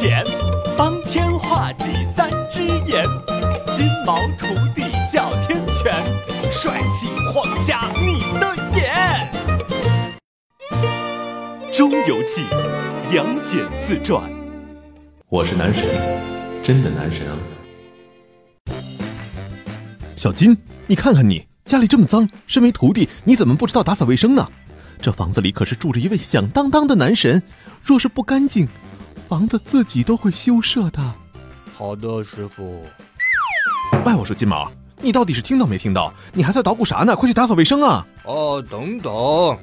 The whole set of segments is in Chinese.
剪，方天画戟三只眼，金毛徒弟哮天犬，帅气晃瞎你的眼。《中游记》杨戬自传。我是男神，真的男神啊！小金，你看看你家里这么脏，身为徒弟，你怎么不知道打扫卫生呢？这房子里可是住着一位响当当的男神，若是不干净，房子自己都会羞涩的。好的，师傅。哎，我说金毛，你到底是听到没听到？你还在捣鼓啥呢？快去打扫卫生啊！哦，等等。哦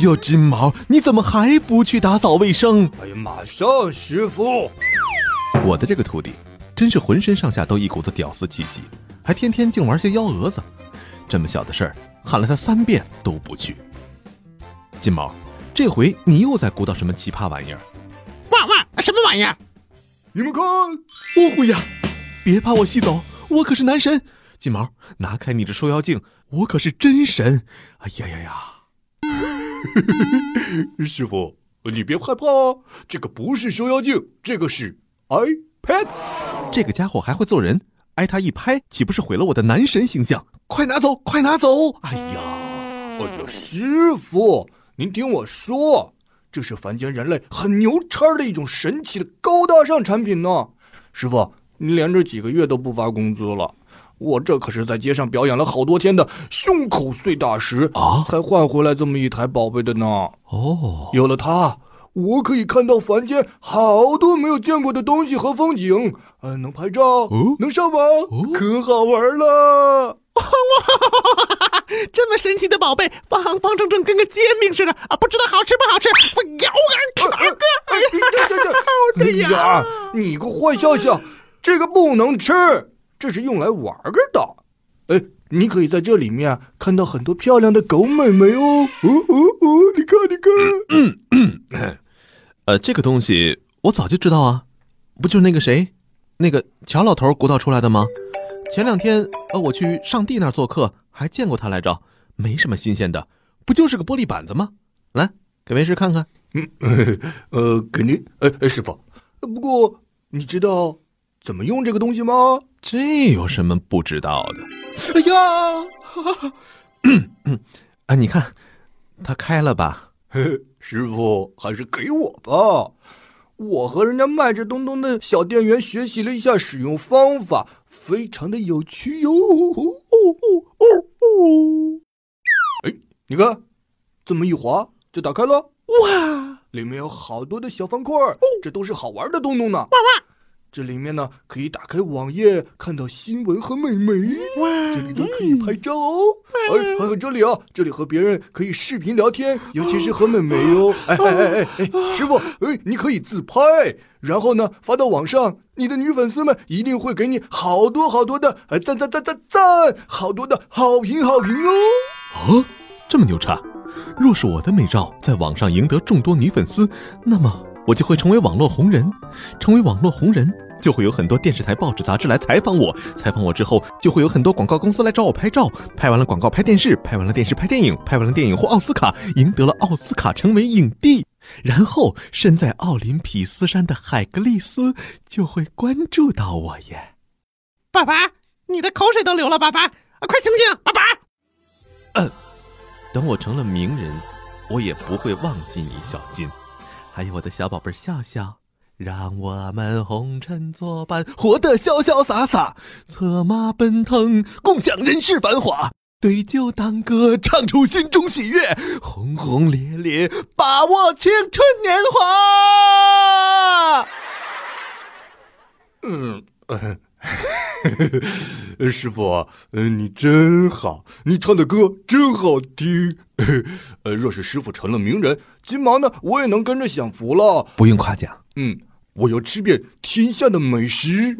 哟，金毛，你怎么还不去打扫卫生？哎呀，马上，师傅。我的这个徒弟，真是浑身上下都一股子屌丝气息，还天天净玩些幺蛾子。这么小的事儿，喊了他三遍都不去。金毛，这回你又在鼓捣什么奇葩玩意儿？哇哇，什么玩意儿？你们看，误会呀！别把我吸走，我可是男神。金毛，拿开你的收妖镜，我可是真神。哎呀呀呀！师傅，你别害怕哦，这个不是收妖镜，这个是 iPad。这个家伙还会揍人，挨他一拍，岂不是毁了我的男神形象？快拿走，快拿走！哎呀，哎呀，师傅，您听我说，这是凡间人类很牛叉的一种神奇的高大上产品呢。师傅，您连着几个月都不发工资了。我这可是在街上表演了好多天的胸口碎大石啊，才换回来这么一台宝贝的呢。哦，有了它，我可以看到凡间好多没有见过的东西和风景，呃，能拍照，哦、能上网，哦、可好玩了！哇，这么神奇的宝贝，方方正正跟个煎饼似的啊！不知道好吃不好吃，我咬个哎哎 哎呀，你个坏笑笑，这个不能吃。这是用来玩的，哎，你可以在这里面看到很多漂亮的狗妹妹哦，哦哦哦，你看你看，嗯嗯，呃，这个东西我早就知道啊，不就是那个谁，那个乔老头鼓捣出来的吗？前两天呃我去上帝那儿做客，还见过他来着，没什么新鲜的，不就是个玻璃板子吗？来，给为师看看。嗯，呃，给您，哎，师傅，不过你知道怎么用这个东西吗？这有什么不知道的？哎呀，啊，你看，它开了吧？师傅，还是给我吧。我和人家卖这东东的小店员学习了一下使用方法，非常的有趣哟。哦哎，你看，这么一滑就打开了。哇，里面有好多的小方块，这都是好玩的东东呢。哇哇！这里面呢，可以打开网页看到新闻和美眉，这里都可以拍照哦。哎，还有这里啊，这里和别人可以视频聊天，尤其是和美眉哦。哎哎哎哎，师傅，哎，你可以自拍，然后呢发到网上，你的女粉丝们一定会给你好多好多的哎赞赞赞赞赞，好多的好评好评哦。啊，这么牛叉！若是我的美照在网上赢得众多女粉丝，那么。我就会成为网络红人，成为网络红人，就会有很多电视台、报纸、杂志来采访我。采访我之后，就会有很多广告公司来找我拍照。拍完了广告，拍电视；拍完了电视，拍电影；拍完了电影，获奥斯卡，赢得了奥斯卡，成为影帝。然后，身在奥林匹斯山的海格力斯就会关注到我耶。爸爸，你的口水都流了，爸爸，啊，快醒醒，爸爸！嗯，等我成了名人，我也不会忘记你，小金。还有我的小宝贝笑笑，让我们红尘作伴，活得潇潇洒洒，策马奔腾，共享人世繁华，对酒当歌，唱出心中喜悦，轰轰烈烈，把握青春年华。嗯，师傅，嗯，你真好，你唱的歌真好听。呃，若是师傅成了名人，金毛呢，我也能跟着享福了。不用夸奖，嗯，我要吃遍天下的美食，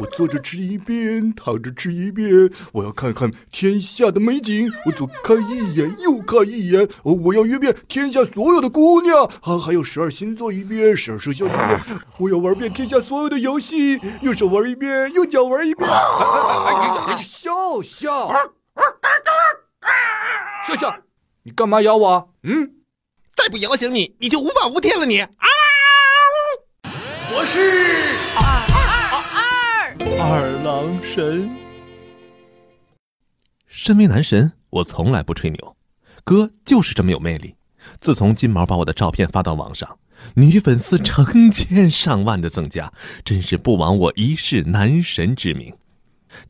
我坐着吃一遍，躺着吃一遍，我要看看天下的美景，我左看一眼，右看一眼，我要约遍天下所有的姑娘，啊，还有十二星座一遍，十二生肖一遍，我要玩遍天下所有的游戏，右手玩一遍，右脚玩一遍。哎哎哎哎，笑笑，笑笑。你干嘛咬我？嗯，再不咬醒你，你就无法无天了！你啊！我是二郎神。身为男神，我从来不吹牛，哥就是这么有魅力。自从金毛把我的照片发到网上，女粉丝成千上万的增加，真是不枉我一世男神之名。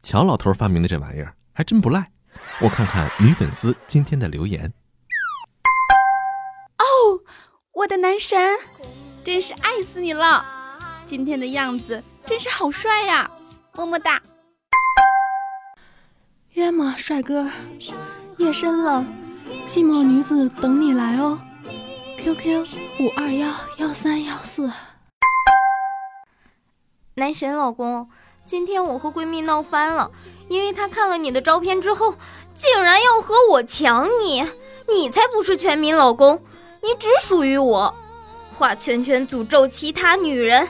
乔老头发明的这玩意儿还真不赖。我看看女粉丝今天的留言。哦，我的男神，真是爱死你了！今天的样子真是好帅呀，么么哒。约吗，帅哥？夜深了，寂寞女子等你来哦。QQ 五二幺幺三幺四。男神老公，今天我和闺蜜闹翻了，因为她看了你的照片之后，竟然要和我抢你。你才不是全民老公，你只属于我。画圈圈诅咒其他女人，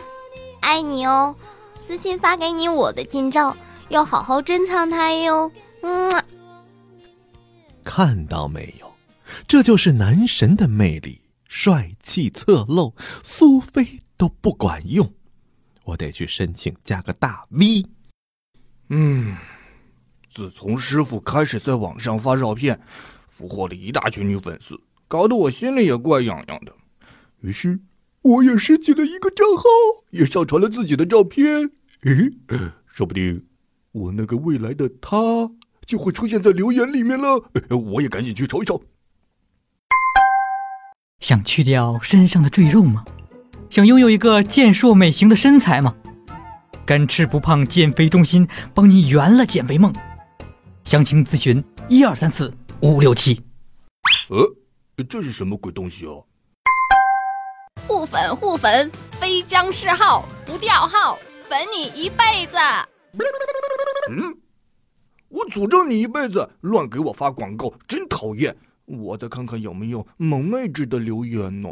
爱你哦。私信发给你我的近照，要好好珍藏它哟。嗯，看到没有，这就是男神的魅力，帅气侧漏，苏菲都不管用，我得去申请加个大 V。嗯，自从师傅开始在网上发照片，俘获了一大群女粉丝，搞得我心里也怪痒痒的。于是，我也申请了一个账号，也上传了自己的照片。诶，说不定我那个未来的他。就会出现在留言里面了，我也赶紧去瞅一瞅。想去掉身上的赘肉吗？想拥有一个健硕美型的身材吗？干吃不胖减肥中心帮你圆了减肥梦。详情咨询一二三四五六七。呃，这是什么鬼东西哦？互粉互粉，非将嗜好不掉号，粉你一辈子。嗯。我诅咒你一辈子！乱给我发广告，真讨厌！我再看看有没有萌妹子的留言呢。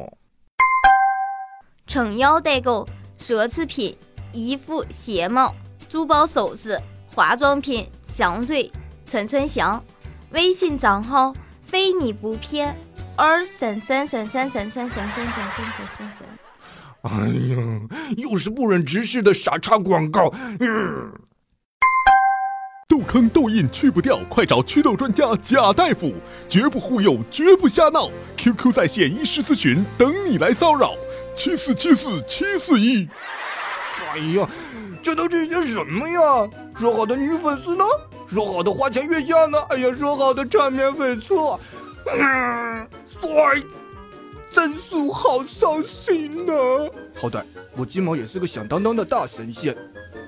撑腰代购、奢侈品、衣服、鞋帽、珠宝首饰、化妆品、香水，串串香。微信账号非你不骗，二三三三三三三三三三三三三三。哎呀，又是不忍直视的傻叉广告！嗯。痘坑痘印去不掉，快找祛痘专家贾大夫，绝不忽悠，绝不瞎闹。QQ 在线医师咨询，等你来骚扰。七四七四七四一。哎呀，这都是些什么呀？说好的女粉丝呢？说好的花前月下呢？哎呀，说好的缠绵悱恻。嗯，帅，真是好伤心呐！好歹我金毛也是个响当当的大神仙。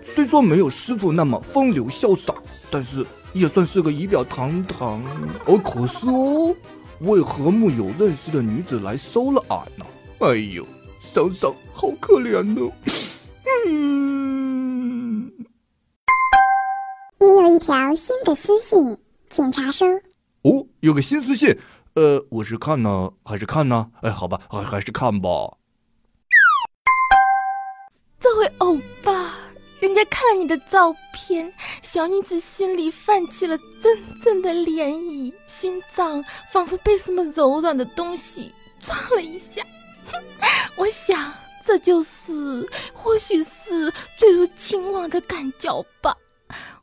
虽说没有师傅那么风流潇洒，但是也算是个仪表堂堂。哦，可是哦，为何木有认识的女子来收了俺呢？哎呦，想想好可怜呢。嗯，你有一条新的私信，请查收。哦，有个新私信，呃，我是看呢还是看呢？哎，好吧，还还是看吧。这位欧巴。人家看了你的照片，小女子心里泛起了阵阵的涟漪，心脏仿佛被什么柔软的东西撞了一下。我想，这就是，或许是坠入情网的感觉吧。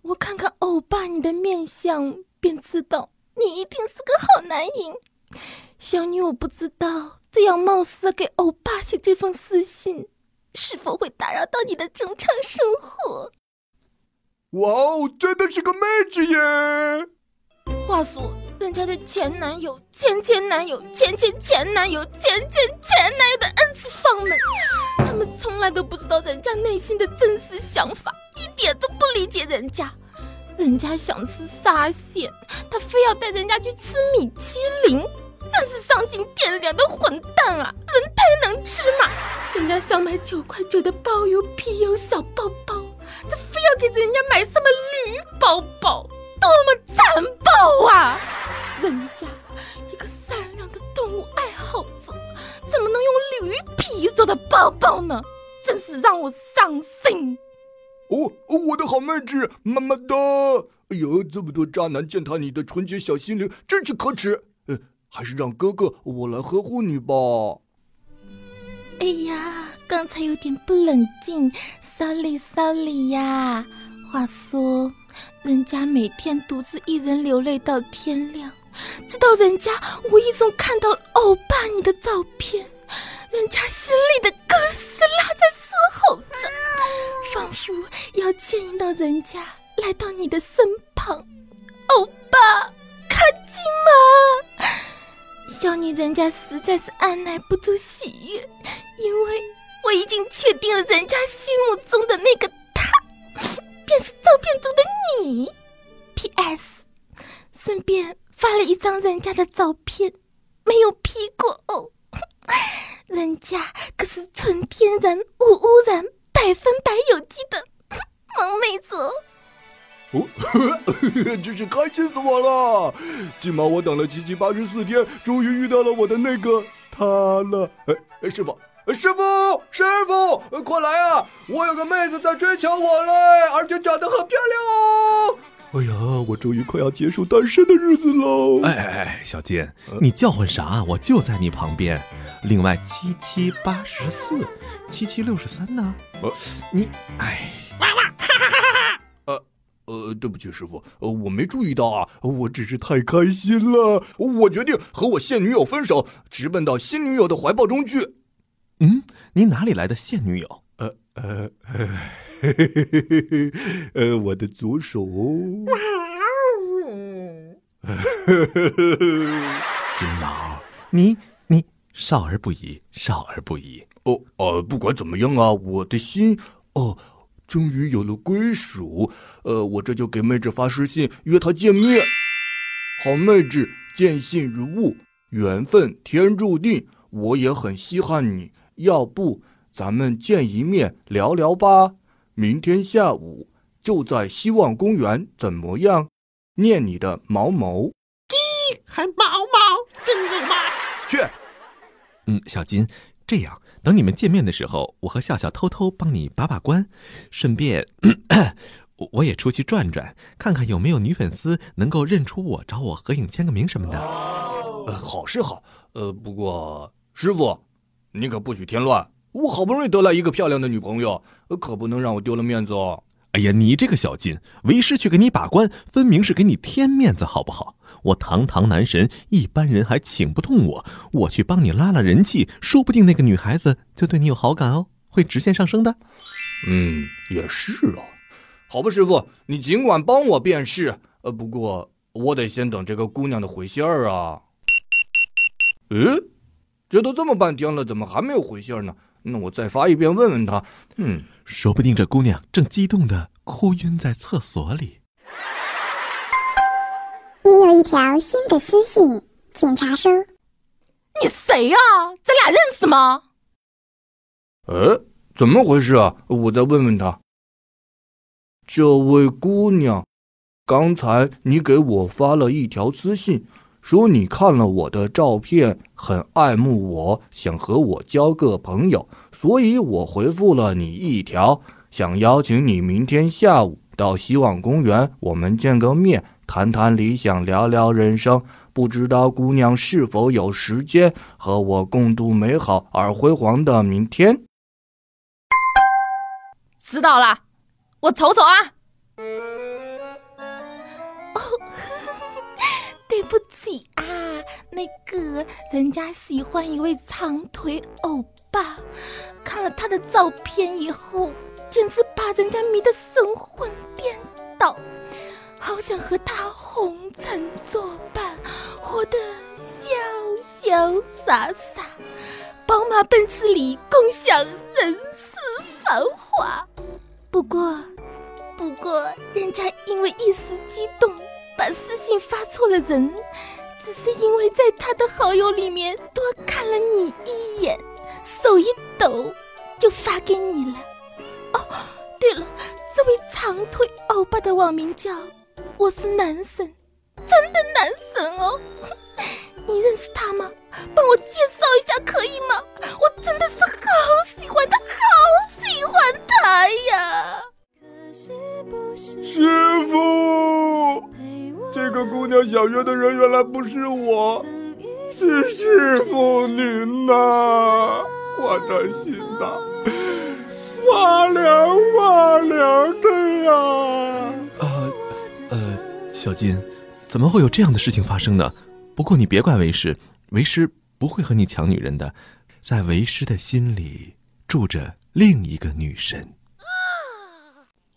我看看欧巴你的面相，便知道你一定是个好男人。小女我不知道，这样冒失给欧巴写这封私信。是否会打扰到你的正常生活？哇哦，真的是个妹子耶！话说，人家的前男友、前前男友、前前前男友、前前前男友的 N 次方们，他们从来都不知道人家内心的真实想法，一点都不理解人家。人家想吃沙县，他非要带人家去吃米其林。真是丧尽天良的混蛋啊！轮胎能吃吗！人家想买九块九的包邮皮邮小包包，他非要给人家买什么驴包包，多么残暴啊！人家一个善良的动物爱好者，怎么能用驴皮做的包包呢？真是让我！我的好妹子，么么哒！哎呦，这么多渣男践踏你的纯洁小心灵，真是可耻！呃还是让哥哥我来呵护你吧。哎呀，刚才有点不冷静，sorry sorry 呀。话说，人家每天独自一人流泪到天亮，直到人家无意中看到欧巴你的照片，人家心里的哥斯拉在吼着，仿佛要牵引到人家来到你的身旁。欧巴，看金马，小女人家实在是按耐不住喜悦，因为我已经确定了人家心目中的那个他。便是照片中的你。P.S. 顺便发了一张人家的照片，没有 P 过哦。人家可是纯天然、无污染、百分百有机的萌妹子哦。哦，真是开心死我了！今晚我等了七七八十四天，终于遇到了我的那个他了。哎，师傅。师傅，师傅，快来啊！我有个妹子在追求我嘞，而且长得很漂亮哦。哎呀，我终于快要结束单身的日子喽！哎哎哎，小金，你叫唤啥？我就在你旁边。另外，七七八十四，七七六十三呢？呃，你，哎，哇哇，哈哈哈哈哈！呃呃，对不起，师傅，呃，我没注意到啊，我只是太开心了。我决定和我现女友分手，直奔到新女友的怀抱中去。嗯，你哪里来的现女友？呃呃呃，呃，我的左手。哇哦 金毛，你你少儿不宜，少儿不宜。哦呃，不管怎么样啊，我的心哦，终于有了归属。呃，我这就给妹子发私信约她见面。好妹子，见信如晤，缘分天注定，我也很稀罕你。要不咱们见一面聊聊吧？明天下午就在希望公园，怎么样？念你的毛毛。滴，还毛毛，真肉麻。去。嗯，小金，这样等你们见面的时候，我和笑笑偷偷帮你把把关，顺便 我也出去转转，看看有没有女粉丝能够认出我，找我合影、签个名什么的。呃，好是好，呃，不过师傅。你可不许添乱！我好不容易得来一个漂亮的女朋友，可不能让我丢了面子哦。哎呀，你这个小金，为师去给你把关，分明是给你添面子，好不好？我堂堂男神，一般人还请不动我，我去帮你拉拉人气，说不定那个女孩子就对你有好感哦，会直线上升的。嗯，也是啊。好吧，师傅，你尽管帮我便是。呃，不过我得先等这个姑娘的回信儿啊。嗯。这都这么半天了，怎么还没有回信呢？那我再发一遍问问她。嗯，说不定这姑娘正激动的哭晕在厕所里。你有一条新的私信，请查收。你谁呀？咱俩认识吗？呃，怎么回事啊？我再问问他。这位姑娘，刚才你给我发了一条私信。说你看了我的照片，很爱慕我，想和我交个朋友，所以我回复了你一条，想邀请你明天下午到希望公园，我们见个面，谈谈理想，聊聊人生。不知道姑娘是否有时间和我共度美好而辉煌的明天？知道了，我瞅瞅啊。哦 对不起啊，那个人家喜欢一位长腿欧巴，看了他的照片以后，简直把人家迷得神魂颠倒，好想和他红尘作伴，活得潇潇洒洒，宝马奔驰里共享人世繁华。不过，不过人家因为一时激动。把私信发错了人，只是因为在他的好友里面多看了你一眼，手一抖就发给你了。哦，对了，这位长腿欧巴的网名叫“我是男神”，真的男神哦！你认识他吗？帮我介绍一下可以吗？我真的是好喜欢他，好喜欢他呀！师傅。这个姑娘想约的人原来不是我，是师傅您呐！我的心呐，哇凉哇凉的呀！呃，小金，怎么会有这样的事情发生呢？不过你别怪为师，为师不会和你抢女人的，在为师的心里住着另一个女神。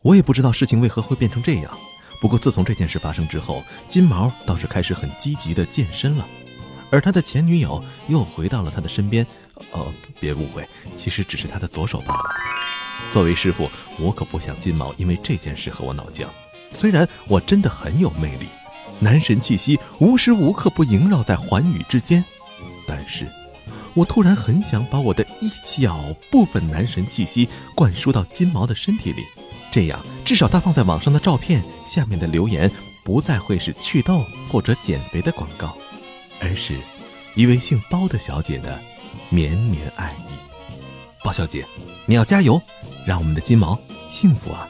我也不知道事情为何会变成这样，不过自从这件事发生之后，金毛倒是开始很积极的健身了，而他的前女友又回到了他的身边。哦，别误会，其实只是他的左手罢了。作为师傅，我可不想金毛因为这件事和我闹僵。虽然我真的很有魅力，男神气息无时无刻不萦绕在寰宇之间，但是，我突然很想把我的一小部分男神气息灌输到金毛的身体里。这样，至少他放在网上的照片下面的留言不再会是祛痘或者减肥的广告，而是一位姓包的小姐的绵绵爱意。包小姐，你要加油，让我们的金毛幸福啊！